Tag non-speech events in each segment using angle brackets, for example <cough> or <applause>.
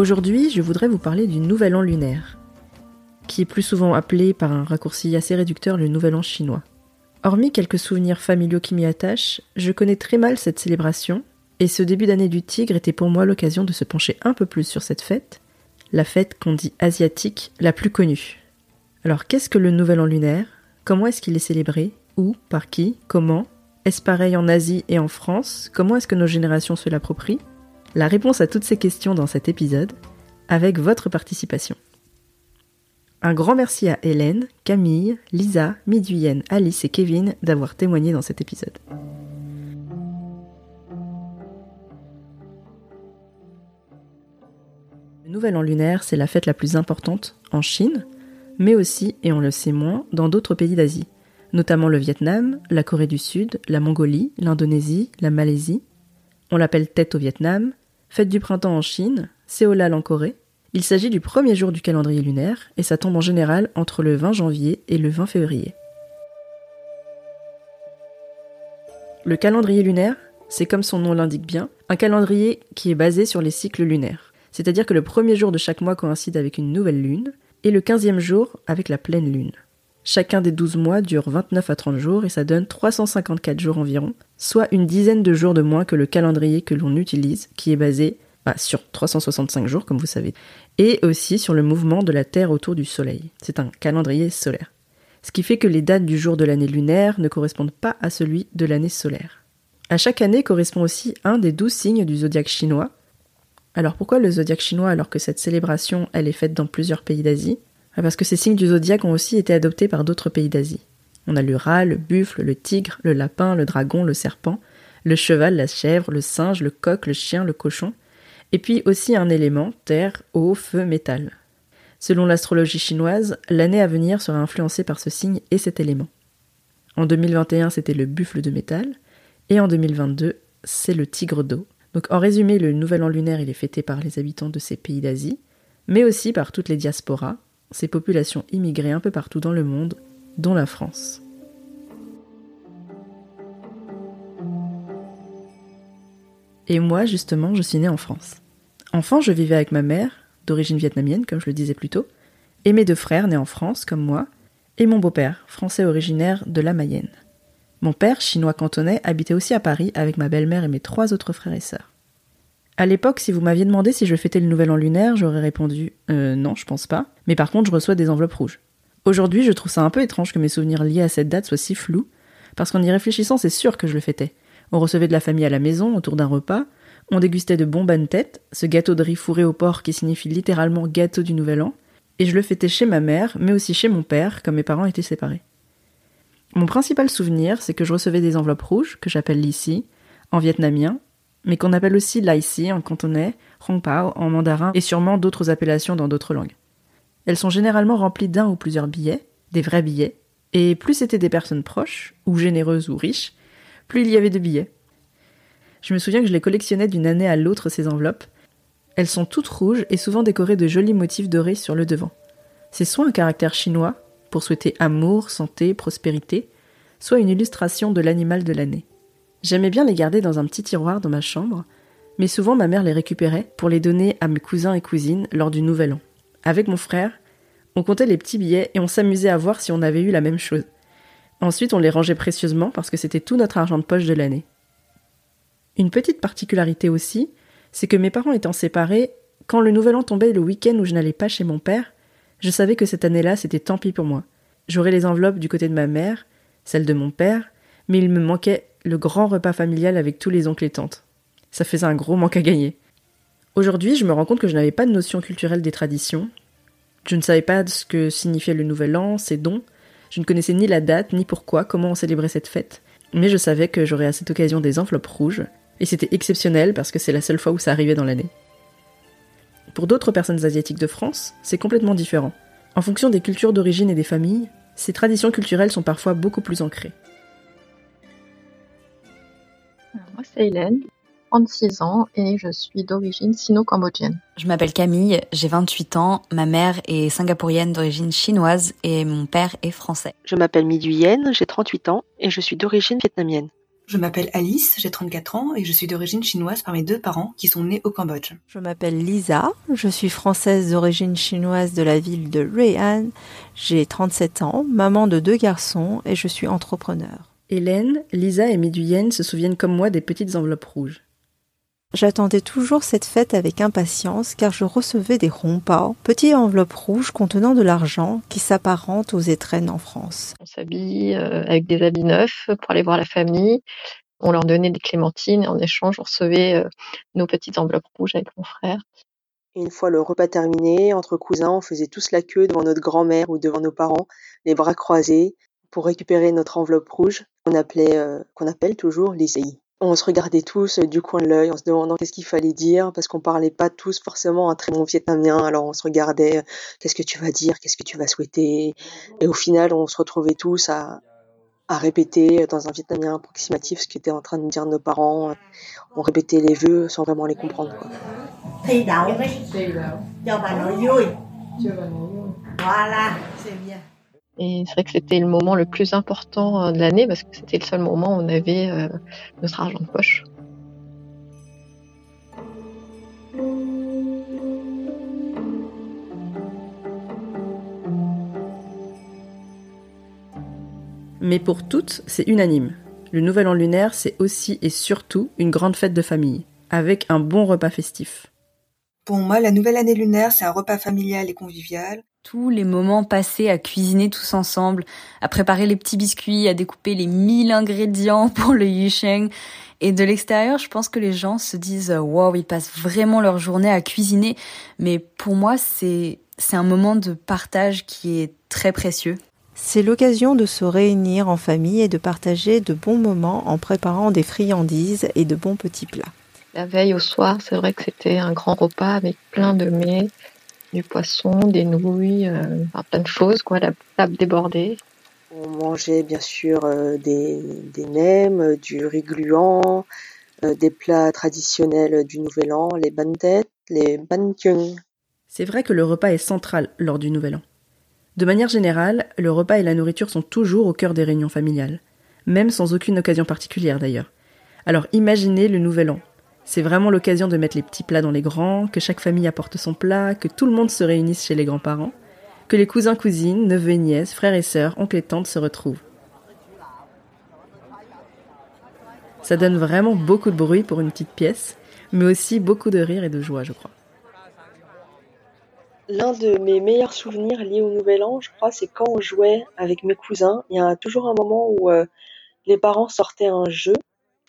Aujourd'hui, je voudrais vous parler du Nouvel An lunaire, qui est plus souvent appelé par un raccourci assez réducteur le Nouvel An chinois. Hormis quelques souvenirs familiaux qui m'y attachent, je connais très mal cette célébration, et ce début d'année du tigre était pour moi l'occasion de se pencher un peu plus sur cette fête, la fête qu'on dit asiatique la plus connue. Alors qu'est-ce que le Nouvel An lunaire? Comment est-ce qu'il est célébré? Où? Par qui? Comment? Est-ce pareil en Asie et en France? Comment est-ce que nos générations se l'approprient? La réponse à toutes ces questions dans cet épisode, avec votre participation. Un grand merci à Hélène, Camille, Lisa, Miduyenne, Alice et Kevin d'avoir témoigné dans cet épisode. Le Nouvel An lunaire, c'est la fête la plus importante en Chine, mais aussi, et on le sait moins, dans d'autres pays d'Asie, notamment le Vietnam, la Corée du Sud, la Mongolie, l'Indonésie, la Malaisie. On l'appelle Tête au Vietnam, Fête du printemps en Chine, Seolal en Corée, il s'agit du premier jour du calendrier lunaire et ça tombe en général entre le 20 janvier et le 20 février. Le calendrier lunaire, c'est comme son nom l'indique bien, un calendrier qui est basé sur les cycles lunaires. C'est-à-dire que le premier jour de chaque mois coïncide avec une nouvelle lune et le quinzième jour avec la pleine lune. Chacun des 12 mois dure 29 à 30 jours et ça donne 354 jours environ, soit une dizaine de jours de moins que le calendrier que l'on utilise, qui est basé bah, sur 365 jours, comme vous savez, et aussi sur le mouvement de la Terre autour du Soleil. C'est un calendrier solaire. Ce qui fait que les dates du jour de l'année lunaire ne correspondent pas à celui de l'année solaire. À chaque année correspond aussi un des douze signes du zodiaque chinois. Alors pourquoi le zodiaque chinois alors que cette célébration elle est faite dans plusieurs pays d'Asie? Parce que ces signes du zodiaque ont aussi été adoptés par d'autres pays d'Asie. On a le rat, le buffle, le tigre, le lapin, le dragon, le serpent, le cheval, la chèvre, le singe, le coq, le chien, le cochon, et puis aussi un élément, terre, eau, feu, métal. Selon l'astrologie chinoise, l'année à venir sera influencée par ce signe et cet élément. En 2021, c'était le buffle de métal, et en 2022, c'est le tigre d'eau. Donc en résumé, le nouvel an lunaire, il est fêté par les habitants de ces pays d'Asie, mais aussi par toutes les diasporas, ces populations immigrées un peu partout dans le monde, dont la France. Et moi, justement, je suis née en France. Enfant, je vivais avec ma mère, d'origine vietnamienne, comme je le disais plus tôt, et mes deux frères nés en France, comme moi, et mon beau-père, français originaire de la Mayenne. Mon père, chinois cantonais, habitait aussi à Paris avec ma belle-mère et mes trois autres frères et sœurs. À l'époque, si vous m'aviez demandé si je fêtais le nouvel an lunaire, j'aurais répondu euh, non, je pense pas, mais par contre, je reçois des enveloppes rouges. Aujourd'hui, je trouve ça un peu étrange que mes souvenirs liés à cette date soient si flous, parce qu'en y réfléchissant, c'est sûr que je le fêtais. On recevait de la famille à la maison autour d'un repas, on dégustait de bons tête, ce gâteau de riz fourré au porc qui signifie littéralement gâteau du nouvel an, et je le fêtais chez ma mère, mais aussi chez mon père, comme mes parents étaient séparés. Mon principal souvenir, c'est que je recevais des enveloppes rouges, que j'appelle l'ici, en vietnamien, mais qu'on appelle aussi l'ici en cantonais, hong pao en mandarin, et sûrement d'autres appellations dans d'autres langues. Elles sont généralement remplies d'un ou plusieurs billets, des vrais billets, et plus c'était des personnes proches, ou généreuses ou riches, plus il y avait de billets. Je me souviens que je les collectionnais d'une année à l'autre, ces enveloppes. Elles sont toutes rouges et souvent décorées de jolis motifs dorés sur le devant. C'est soit un caractère chinois, pour souhaiter amour, santé, prospérité, soit une illustration de l'animal de l'année. J'aimais bien les garder dans un petit tiroir dans ma chambre, mais souvent ma mère les récupérait pour les donner à mes cousins et cousines lors du Nouvel An. Avec mon frère, on comptait les petits billets et on s'amusait à voir si on avait eu la même chose. Ensuite, on les rangeait précieusement parce que c'était tout notre argent de poche de l'année. Une petite particularité aussi, c'est que mes parents étant séparés, quand le nouvel an tombait le week-end où je n'allais pas chez mon père, je savais que cette année-là c'était tant pis pour moi. J'aurais les enveloppes du côté de ma mère, celles de mon père, mais il me manquait le grand repas familial avec tous les oncles et tantes. Ça faisait un gros manque à gagner. Aujourd'hui, je me rends compte que je n'avais pas de notion culturelle des traditions. Je ne savais pas ce que signifiait le nouvel an, ses dons, je ne connaissais ni la date, ni pourquoi, comment on célébrait cette fête, mais je savais que j'aurais à cette occasion des enveloppes rouges, et c'était exceptionnel parce que c'est la seule fois où ça arrivait dans l'année. Pour d'autres personnes asiatiques de France, c'est complètement différent. En fonction des cultures d'origine et des familles, ces traditions culturelles sont parfois beaucoup plus ancrées. Moi, c'est Hélène. 36 ans et je suis d'origine sino-cambodgienne. Je m'appelle Camille, j'ai 28 ans, ma mère est singapourienne d'origine chinoise et mon père est français. Je m'appelle Miduyen, j'ai 38 ans et je suis d'origine vietnamienne. Je m'appelle Alice, j'ai 34 ans et je suis d'origine chinoise par mes deux parents qui sont nés au Cambodge. Je m'appelle Lisa, je suis française d'origine chinoise de la ville de Rui'an. J'ai 37 ans, maman de deux garçons et je suis entrepreneur. Hélène, Lisa et Miduyen se souviennent comme moi des petites enveloppes rouges. J'attendais toujours cette fête avec impatience car je recevais des ronpas, petites enveloppes rouges contenant de l'argent qui s'apparentent aux étrennes en France. On s'habille euh, avec des habits neufs pour aller voir la famille. On leur donnait des clémentines et en échange, on recevait euh, nos petites enveloppes rouges avec mon frère. une fois le repas terminé, entre cousins, on faisait tous la queue devant notre grand-mère ou devant nos parents, les bras croisés, pour récupérer notre enveloppe rouge qu'on appelait, euh, qu'on appelle toujours l'ICI on se regardait tous euh, du coin de l'œil en se demandant qu'est-ce qu'il fallait dire parce qu'on parlait pas tous forcément un très bon vietnamien. Alors on se regardait euh, qu'est-ce que tu vas dire? Qu'est-ce que tu vas souhaiter? Et au final on se retrouvait tous à, à répéter dans un vietnamien approximatif ce qu'étaient en train de dire nos parents. On répétait les vœux sans vraiment les comprendre quoi. Voilà, c'est bien. Et c'est vrai que c'était le moment le plus important euh, de l'année parce que c'était le seul moment où on avait euh, notre argent de poche. Mais pour toutes, c'est unanime. Le Nouvel An lunaire, c'est aussi et surtout une grande fête de famille, avec un bon repas festif. Pour moi, la nouvelle année lunaire, c'est un repas familial et convivial, tous les moments passés à cuisiner tous ensemble, à préparer les petits biscuits, à découper les mille ingrédients <laughs> pour le yusheng. Et de l'extérieur, je pense que les gens se disent wow, ils passent vraiment leur journée à cuisiner. Mais pour moi, c'est c'est un moment de partage qui est très précieux. C'est l'occasion de se réunir en famille et de partager de bons moments en préparant des friandises et de bons petits plats. La veille au soir, c'est vrai que c'était un grand repas avec plein de mets, du poisson, des nouilles, euh, plein de choses, quoi, la table débordée. On mangeait bien sûr euh, des, des nems, du riz gluant, euh, des plats traditionnels du Nouvel An, les bantet, les bankyung. C'est vrai que le repas est central lors du Nouvel An. De manière générale, le repas et la nourriture sont toujours au cœur des réunions familiales, même sans aucune occasion particulière d'ailleurs. Alors imaginez le Nouvel An, c'est vraiment l'occasion de mettre les petits plats dans les grands, que chaque famille apporte son plat, que tout le monde se réunisse chez les grands-parents, que les cousins, cousines, neveux et nièces, frères et sœurs, oncles et tantes se retrouvent. Ça donne vraiment beaucoup de bruit pour une petite pièce, mais aussi beaucoup de rire et de joie, je crois. L'un de mes meilleurs souvenirs liés au Nouvel An, je crois, c'est quand on jouait avec mes cousins. Il y a toujours un moment où euh, les parents sortaient un jeu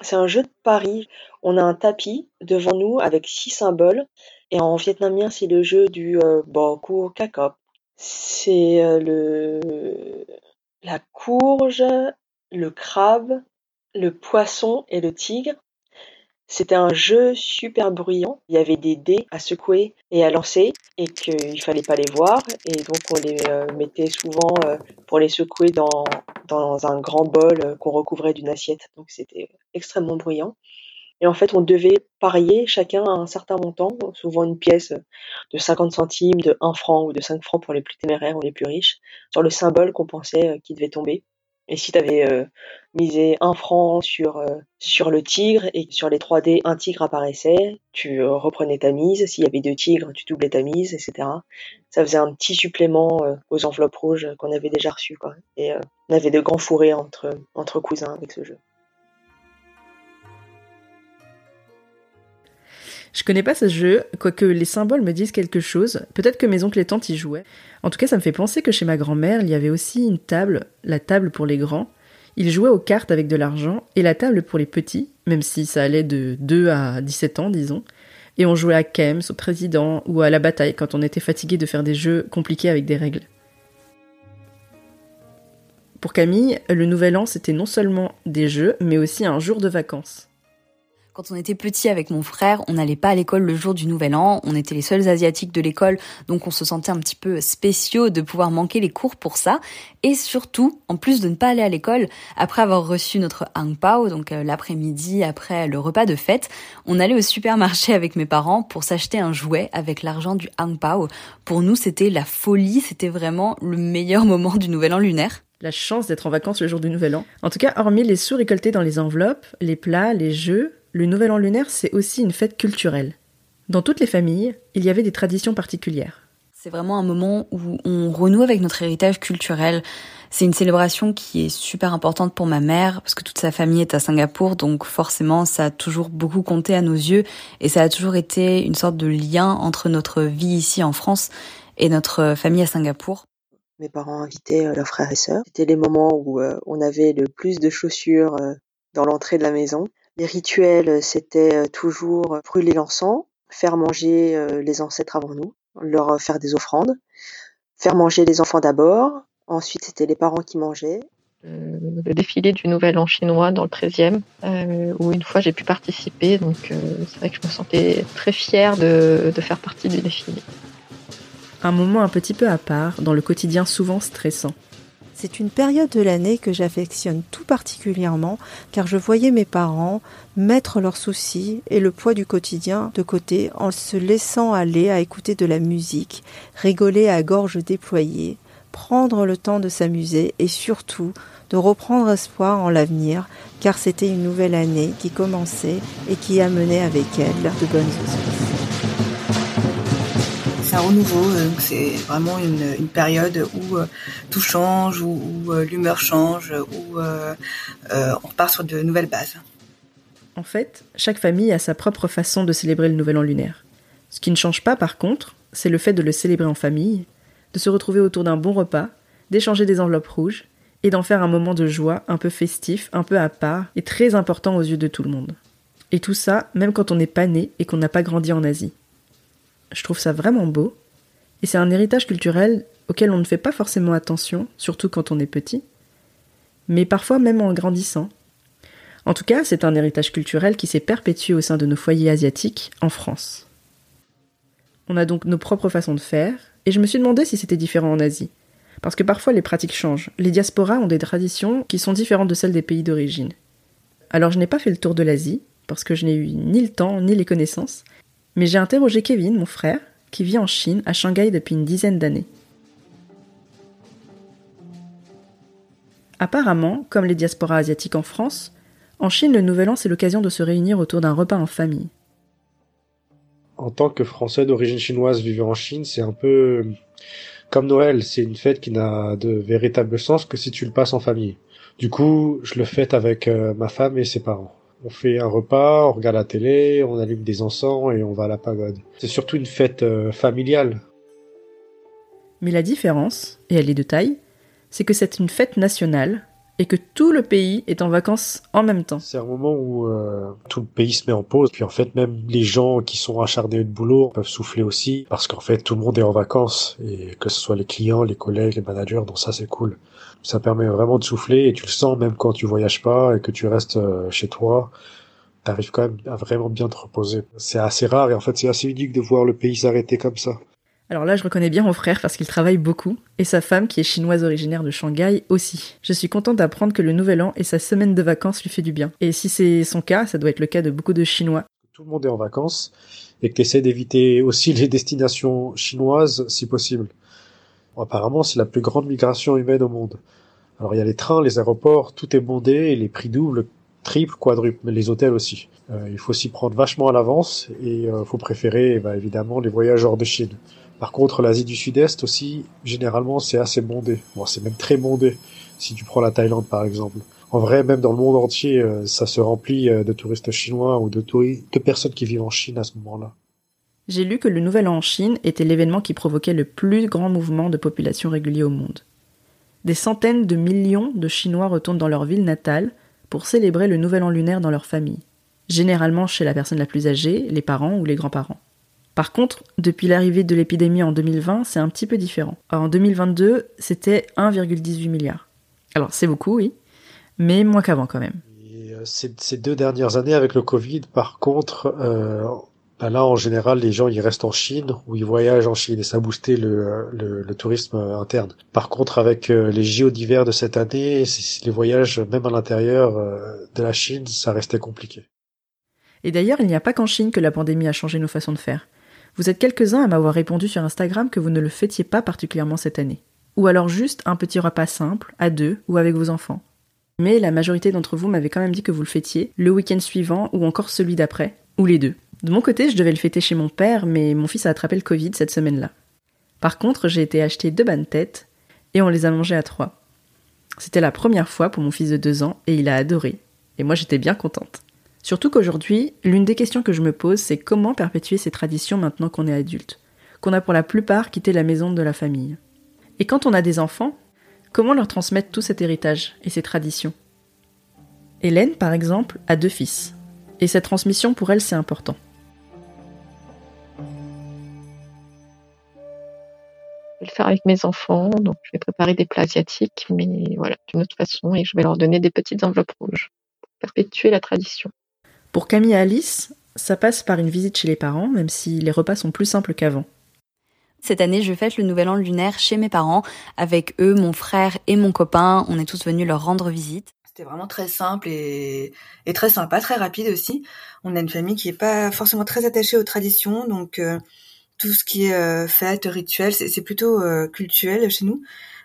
c'est un jeu de paris. On a un tapis devant nous avec six symboles. Et en vietnamien, c'est le jeu du euh, Boku Kakop. C'est euh, le la courge, le crabe, le poisson et le tigre. C'était un jeu super bruyant. Il y avait des dés à secouer et à lancer et qu'il fallait pas les voir. Et donc on les euh, mettait souvent euh, pour les secouer dans, dans un grand bol euh, qu'on recouvrait d'une assiette. Donc c'était extrêmement bruyant. Et en fait, on devait parier chacun à un certain montant, souvent une pièce de 50 centimes, de 1 franc ou de 5 francs pour les plus téméraires ou les plus riches, sur le symbole qu'on pensait qui devait tomber. Et si tu avais euh, misé un franc sur, euh, sur le tigre et sur les 3D, un tigre apparaissait, tu euh, reprenais ta mise. S'il y avait deux tigres, tu doublais ta mise, etc. Ça faisait un petit supplément aux enveloppes rouges qu'on avait déjà reçues. Quoi. Et on avait de grands fourrés entre, entre cousins avec ce jeu. Je connais pas ce jeu, quoique les symboles me disent quelque chose. Peut-être que mes oncles et tantes y jouaient. En tout cas, ça me fait penser que chez ma grand-mère, il y avait aussi une table, la table pour les grands. Ils jouaient aux cartes avec de l'argent, et la table pour les petits, même si ça allait de 2 à 17 ans, disons. Et on jouait à Kems, au président, ou à la bataille quand on était fatigué de faire des jeux compliqués avec des règles. Pour Camille, le nouvel an, c'était non seulement des jeux, mais aussi un jour de vacances. Quand on était petit avec mon frère, on n'allait pas à l'école le jour du Nouvel An, on était les seuls asiatiques de l'école, donc on se sentait un petit peu spéciaux de pouvoir manquer les cours pour ça. Et surtout, en plus de ne pas aller à l'école, après avoir reçu notre hang pao, donc euh, l'après-midi après le repas de fête, on allait au supermarché avec mes parents pour s'acheter un jouet avec l'argent du hang pao. Pour nous, c'était la folie, c'était vraiment le meilleur <laughs> moment du Nouvel An lunaire. La chance d'être en vacances le jour du Nouvel An. En tout cas, hormis les sous récoltés dans les enveloppes, les plats, les jeux, le Nouvel An lunaire, c'est aussi une fête culturelle. Dans toutes les familles, il y avait des traditions particulières. C'est vraiment un moment où on renoue avec notre héritage culturel. C'est une célébration qui est super importante pour ma mère parce que toute sa famille est à Singapour, donc forcément ça a toujours beaucoup compté à nos yeux et ça a toujours été une sorte de lien entre notre vie ici en France et notre famille à Singapour. Mes parents invitaient euh, leurs frères et sœurs. C'était les moments où euh, on avait le plus de chaussures euh, dans l'entrée de la maison. Les rituels, c'était toujours brûler l'encens, faire manger les ancêtres avant nous, leur faire des offrandes, faire manger les enfants d'abord, Ensuite, c'était les parents qui mangeaient. Euh, le défilé du Nouvel An chinois dans le 13e, euh, où une fois j'ai pu participer. Donc euh, c'est vrai que je me sentais très fière de, de faire partie du défilé. Un moment un petit peu à part dans le quotidien souvent stressant. C'est une période de l'année que j'affectionne tout particulièrement car je voyais mes parents mettre leurs soucis et le poids du quotidien de côté en se laissant aller à écouter de la musique, rigoler à gorge déployée, prendre le temps de s'amuser et surtout de reprendre espoir en l'avenir, car c'était une nouvelle année qui commençait et qui amenait avec elle de bonnes auspices. C'est un renouveau, euh, c'est vraiment une, période où euh, tout change, où, euh, l'humeur change, où on repart sur de nouvelles bases. En fait, chaque famille a sa propre façon de célébrer le nouvel an lunaire. Ce qui ne change pas par contre, c'est le fait de le célébrer en famille, de se retrouver autour d'un bon repas, d'échanger des enveloppes rouges, et d'en faire un moment de joie un peu festif, un peu à part, et très important aux yeux de tout le monde. Et tout ça, même quand on n'est pas né et qu'on n'a pas grandi en Asie. Je trouve ça vraiment beau, et c'est un héritage culturel auquel on ne fait pas forcément attention, surtout quand on est petit, mais parfois même en grandissant. En tout cas, c'est un héritage culturel qui s'est perpétué au sein de nos foyers asiatiques en France. On a donc nos propres façons de faire, et je me suis demandé si c'était différent en Asie. Parce que parfois les pratiques changent. Les diasporas ont des traditions qui sont différentes de celles des pays d'origine. Alors je n'ai pas fait le tour de l'Asie, parce que je n'ai eu ni le temps ni les connaissances, mais j'ai interrogé Kevin, mon frère, qui vit en Chine, à Shanghai depuis une dizaine d'années. Apparemment, comme les diasporas asiatiques en France, en Chine, le Nouvel An, c'est l'occasion de se réunir autour d'un repas en famille en tant que Français d'origine chinoise vivant en Chine, c'est un peu comme Noël. C'est une fête qui n'a de véritable sens que si tu le passes en famille. Du coup, je le fête avec euh, ma femme et ses parents. On fait un repas, on regarde la télé, on allume des encens et on va à la pagode. C'est surtout une fête euh, familiale. Mais la différence, et elle est de taille, c'est que c'est une fête nationale et que tout le pays est en vacances en même temps. C'est un moment où euh, tout le pays se met en pause, puis en fait même les gens qui sont acharnés de boulot peuvent souffler aussi, parce qu'en fait tout le monde est en vacances, et que ce soit les clients, les collègues, les managers, donc ça c'est cool. Ça permet vraiment de souffler, et tu le sens même quand tu voyages pas et que tu restes euh, chez toi, t'arrives quand même à vraiment bien te reposer. C'est assez rare, et en fait c'est assez unique de voir le pays s'arrêter comme ça. Alors là, je reconnais bien mon frère parce qu'il travaille beaucoup, et sa femme, qui est chinoise originaire de Shanghai, aussi. Je suis contente d'apprendre que le Nouvel An et sa semaine de vacances lui fait du bien. Et si c'est son cas, ça doit être le cas de beaucoup de Chinois. Tout le monde est en vacances, et qu'il essaie d'éviter aussi les destinations chinoises si possible. apparemment, c'est la plus grande migration humaine au monde. Alors il y a les trains, les aéroports, tout est bondé, et les prix doublent, triple, quadruple, mais les hôtels aussi. Euh, il faut s'y prendre vachement à l'avance, et il euh, faut préférer bah, évidemment les voyages hors de Chine. Par contre, l'Asie du Sud-Est aussi, généralement, c'est assez bondé. Bon, c'est même très bondé, si tu prends la Thaïlande par exemple. En vrai, même dans le monde entier, euh, ça se remplit euh, de touristes chinois ou de, de personnes qui vivent en Chine à ce moment-là. J'ai lu que le Nouvel An en Chine était l'événement qui provoquait le plus grand mouvement de population régulier au monde. Des centaines de millions de Chinois retournent dans leur ville natale pour célébrer le Nouvel An lunaire dans leur famille, généralement chez la personne la plus âgée, les parents ou les grands-parents. Par contre, depuis l'arrivée de l'épidémie en 2020, c'est un petit peu différent. en 2022, c'était 1,18 milliard. Alors c'est beaucoup, oui, mais moins qu'avant quand même. Euh, ces, deux dernières années avec le Covid, par contre, euh, bah là en général les gens ils restent en Chine ou ils voyagent en Chine et ça a boosté le, le, tourisme interne. Par contre avec euh, les JO d'hiver de cette année, les voyages même à l'intérieur de la Chine, ça restait compliqué. Et d'ailleurs il n'y a pas qu'en Chine que la pandémie a changé nos façons de faire. Vous êtes quelques-uns à m'avoir répondu sur Instagram que vous ne le fêtiez pas particulièrement cette année. ou alors juste un petit repas simple, à deux ou avec vos enfants. Mais la majorité d'entre vous m'avait quand même dit que vous le fêtiez le week-end suivant ou encore celui d'après, ou les deux. De mon côté, je devais le fêter chez mon père, mais mon fils a attrapé le Covid cette semaine-là. Par contre, j'ai été acheter deux bonnes têtes et on les a mangées à trois. C'était la première fois pour mon fils de deux ans et il a adoré. Et moi j'étais bien contente. Surtout qu'aujourd'hui, l'une des questions que je me pose, c'est comment perpétuer ces traditions maintenant qu'on est adulte, qu'on a pour la plupart quitté la maison de la famille. Et quand on a des enfants, comment leur transmettre tout cet héritage et ces traditions? Hélène, par exemple, a deux fils. Et cette transmission, pour elle, c'est important. Je vais le faire avec mes enfants, donc je vais préparer des plats asiatiques, mais voilà, d'une autre façon, et je vais leur donner des petites enveloppes rouges pour perpétuer la tradition. Pour Camille et Alice, ça passe par une visite chez les parents, même si les repas sont plus simples qu'avant. Cette année, je fête le nouvel an lunaire chez mes parents, avec eux, mon frère et mon copain. On est tous venus leur rendre visite. C'était vraiment très simple et, et, très sympa, très rapide aussi. On a une famille qui est pas forcément très attachée aux traditions, donc euh, tout ce qui est euh, fête, rituel, c'est plutôt euh, culturel chez nous.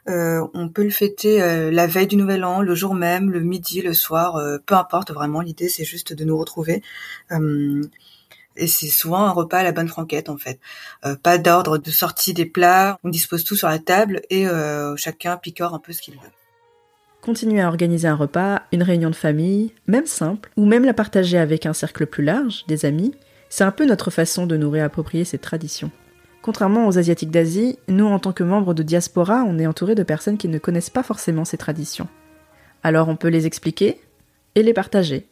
Euh, on peut le fêter euh, la veille du Nouvel An, le jour même, le midi, le soir, euh, peu importe vraiment. L'idée c'est juste de nous retrouver. et c'est souvent un repas à la bonne franquette en fait. pas d'ordre de sortie des plats. On dispose tout sur la table et chacun picore un peu ce qu'il veut. Continuer à organiser un repas, une réunion de famille, même simple, ou même la partager avec un cercle plus large, des amis, c'est un peu notre façon de nous réapproprier cette tradition. Contrairement aux Asiatiques d'Asie, nous, en tant que membres de diaspora, on est entouré de personnes qui ne connaissent pas forcément ces traditions. Alors on peut les expliquer et les partager.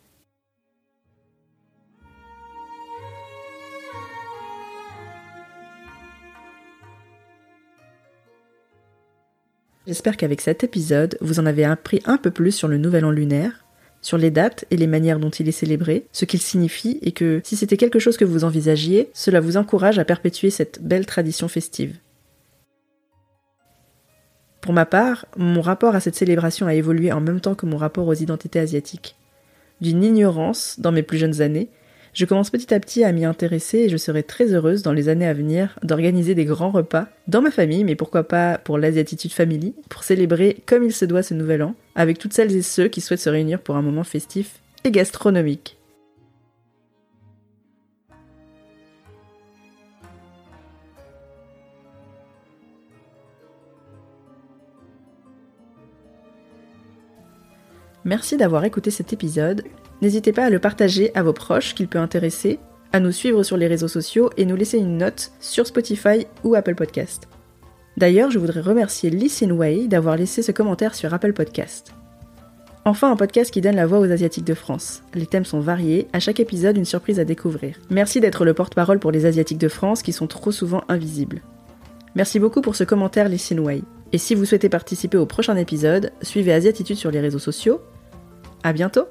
J'espère qu'avec cet épisode, vous en avez appris un peu plus sur le Nouvel An lunaire, sur les dates et les manières dont il est célébré, ce qu'il signifie, et que si c'était quelque chose que vous envisagiez, cela vous encourage à perpétuer cette belle tradition festive. Pour ma part, mon rapport à cette célébration a évolué en même temps que mon rapport aux identités asiatiques. D'une ignorance dans mes plus jeunes années, je commence petit à petit à m'y intéresser et je serai très heureuse dans les années à venir d'organiser des grands repas dans ma famille, mais pourquoi pas pour l'Asiatitude Family, pour célébrer comme il se doit ce nouvel an, avec toutes celles et ceux qui souhaitent se réunir pour un moment festif et gastronomique. Merci d'avoir écouté cet épisode N'hésitez pas à le partager à vos proches qu'il peut intéresser, à nous suivre sur les réseaux sociaux et nous laisser une note sur Spotify ou Apple Podcast. D'ailleurs, je voudrais remercier Listen Way d'avoir laissé ce commentaire sur Apple Podcast. Enfin, un podcast qui donne la voix aux Asiatiques de France. Les thèmes sont variés, à chaque épisode une surprise à découvrir. Merci d'être le porte-parole pour les Asiatiques de France qui sont trop souvent invisibles. Merci beaucoup pour ce commentaire Listen Way. Et si vous souhaitez participer au prochain épisode, suivez Asiatitude sur les réseaux sociaux. À bientôt!